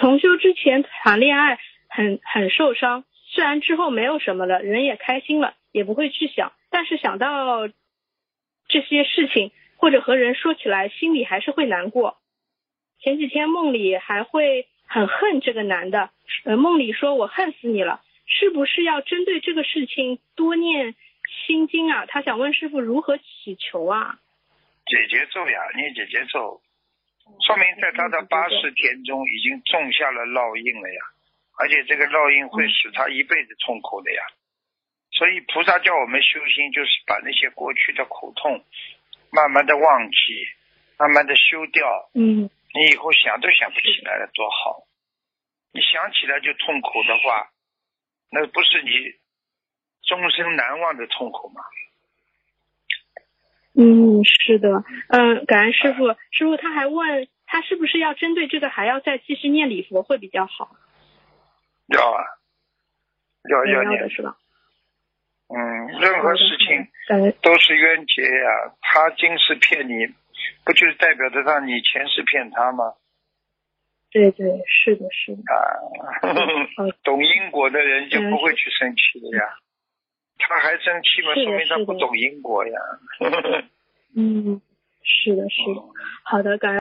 重修之前谈恋爱很很受伤，虽然之后没有什么了，人也开心了，也不会去想，但是想到这些事情或者和人说起来，心里还是会难过。前几天梦里还会很恨这个男的，呃，梦里说我恨死你了，是不是要针对这个事情多念心经啊？他想问师傅如何祈求啊？姐姐咒呀，念姐姐咒，说明在他的八十天中已经种下了烙印了呀，而且这个烙印会使他一辈子痛苦的呀。所以菩萨叫我们修心，就是把那些过去的苦痛慢慢的忘记，慢慢的修掉。嗯。你以后想都想不起来了，多好！你想起来就痛苦的话，那不是你终身难忘的痛苦吗？嗯，是的，嗯，感恩师傅。师傅他还问他是不是要针对这个还要再继续念礼佛会比较好？要啊，要要念是吧？嗯，任何事情都是冤结呀，他今世骗你。不就是代表着让你前世骗他吗？对对，是的，是的。啊，懂因果的人就不会去生气的呀。他还生气吗？说明他不懂因果呀。嗯，是的，是的。好的，感恩。